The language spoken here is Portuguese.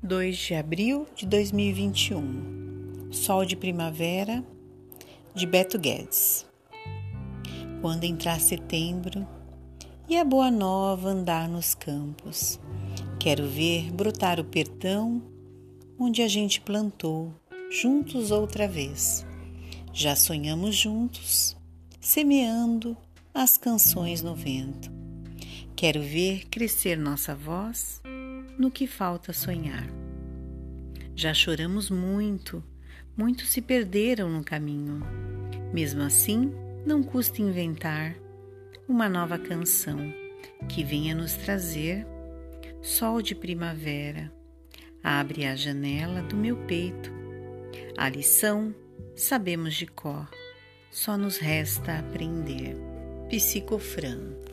2 de abril de 2021. Sol de primavera de Beto Guedes. Quando entrar setembro e a boa nova andar nos campos, quero ver brotar o perdão onde a gente plantou, juntos outra vez. Já sonhamos juntos, semeando as canções no vento. Quero ver crescer nossa voz no que falta sonhar. Já choramos muito, muitos se perderam no caminho. Mesmo assim, não custa inventar uma nova canção que venha nos trazer sol de primavera. Abre a janela do meu peito. A lição sabemos de cor, só nos resta aprender. Psicofran.